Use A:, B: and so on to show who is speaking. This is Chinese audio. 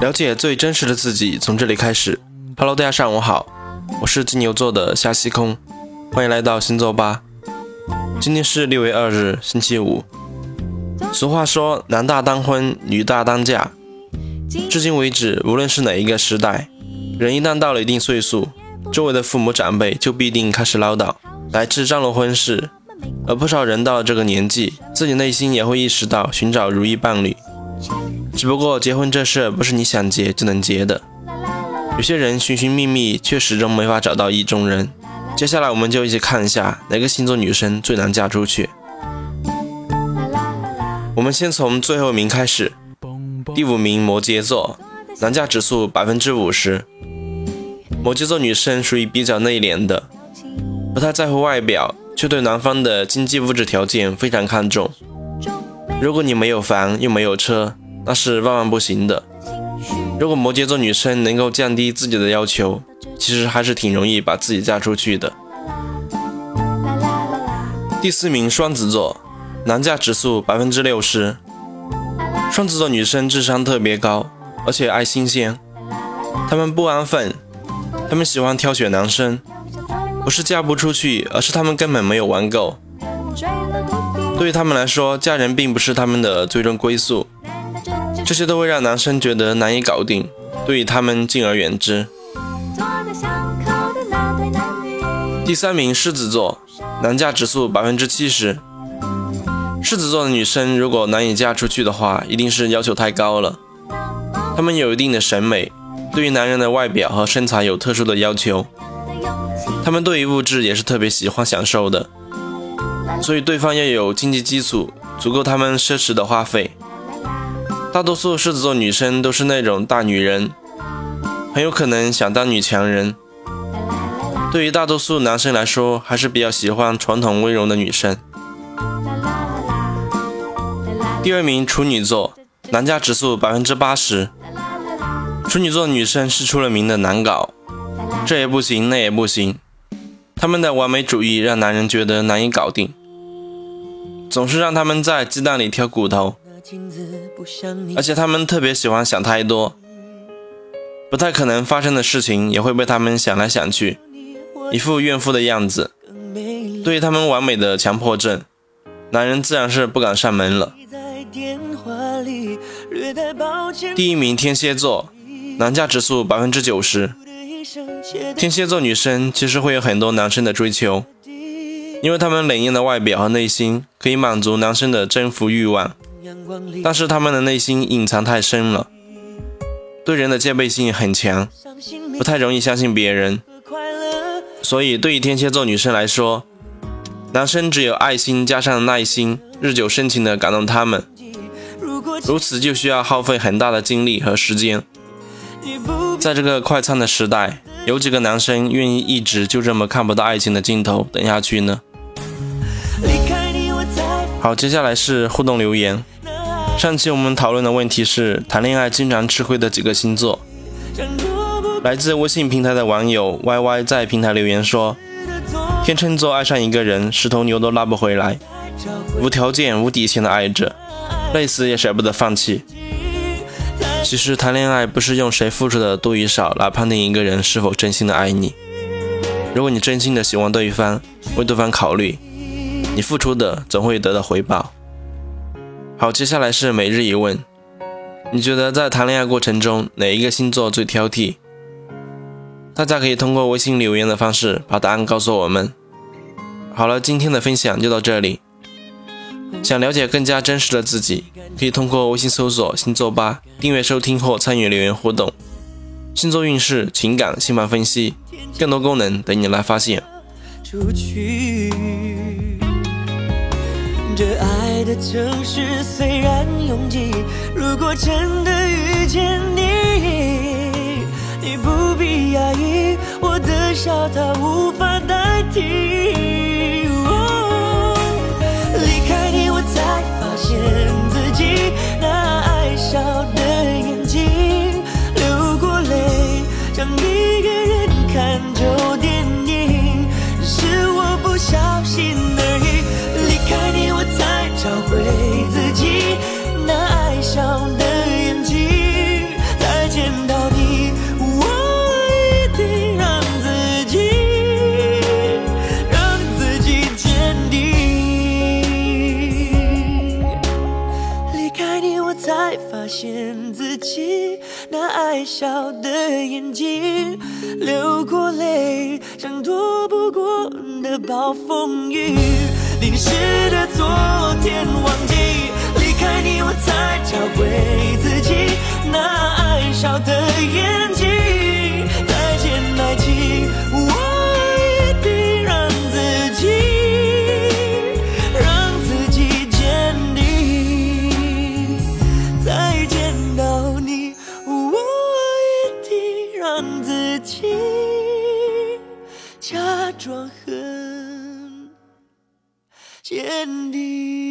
A: 了解最真实的自己，从这里开始。Hello，大家上午好，我是金牛座的夏西空，欢迎来到星座吧。今天是六月二日，星期五。俗话说，男大当婚，女大当嫁。至今为止，无论是哪一个时代，人一旦到了一定岁数，周围的父母长辈就必定开始唠叨，来自张罗婚事。而不少人到了这个年纪，自己内心也会意识到寻找如意伴侣。只不过结婚这事不是你想结就能结的，有些人寻寻觅觅，却始终没法找到意中人。接下来我们就一起看一下哪个星座女生最难嫁出去。我们先从最后一名开始，第五名摩羯座，难嫁指数百分之五十。摩羯座女生属于比较内敛的，不太在乎外表。却对男方的经济物质条件非常看重。如果你没有房又没有车，那是万万不行的。如果摩羯座女生能够降低自己的要求，其实还是挺容易把自己嫁出去的。第四名双子座，男嫁指数百分之六十。双子座女生智商特别高，而且爱新鲜，她们不安分，她们喜欢挑选男生。不是嫁不出去，而是他们根本没有玩够。对于他们来说，嫁人并不是他们的最终归宿，这些都会让男生觉得难以搞定，对于他们敬而远之。第三名狮子座，难嫁指数百分之七十。狮子座的女生如果难以嫁出去的话，一定是要求太高了。她们有一定的审美，对于男人的外表和身材有特殊的要求。他们对于物质也是特别喜欢享受的，所以对方要有经济基础，足够他们奢侈的花费。大多数狮子座女生都是那种大女人，很有可能想当女强人。对于大多数男生来说，还是比较喜欢传统温柔的女生。第二名处女座，男家指数百分之八十。处女座女生是出了名的难搞，这也不行，那也不行。他们的完美主义让男人觉得难以搞定，总是让他们在鸡蛋里挑骨头，而且他们特别喜欢想太多，不太可能发生的事情也会被他们想来想去，一副怨妇的样子。对于他们完美的强迫症，男人自然是不敢上门了。第一名天蝎座，男价指数百分之九十。天蝎座女生其实会有很多男生的追求，因为她们冷艳的外表和内心可以满足男生的征服欲望，但是她们的内心隐藏太深了，对人的戒备心很强，不太容易相信别人。所以对于天蝎座女生来说，男生只有爱心加上耐心，日久生情的感动他们，如此就需要耗费很大的精力和时间。在这个快餐的时代，有几个男生愿意一直就这么看不到爱情的尽头等下去呢？好，接下来是互动留言。上期我们讨论的问题是谈恋爱经常吃亏的几个星座。来自微信平台的网友 Y Y 在平台留言说：天秤座爱上一个人，十头牛都拉不回来，无条件、无底线的爱着，累死也舍不得放弃。其实谈恋爱不是用谁付出的多与少来判定一个人是否真心的爱你。如果你真心的喜欢对方，为对方考虑，你付出的总会得到回报。好，接下来是每日一问：你觉得在谈恋爱过程中哪一个星座最挑剔？大家可以通过微信留言的方式把答案告诉我们。好了，今天的分享就到这里。想了解更加真实的自己，可以通过微信搜索“星座吧”订阅收听或参与留言互动。星座运势、情感、星盘分析，更多功能等你来发现。这爱的城市虽然拥挤，如果真的遇见你，你不必压抑，我的笑它无法代替。看旧见自己，
B: 那爱笑的眼睛，流过泪，像躲不过的暴风雨。淋湿的昨天，忘记离开你，我才找回自己，那爱笑的眼坚定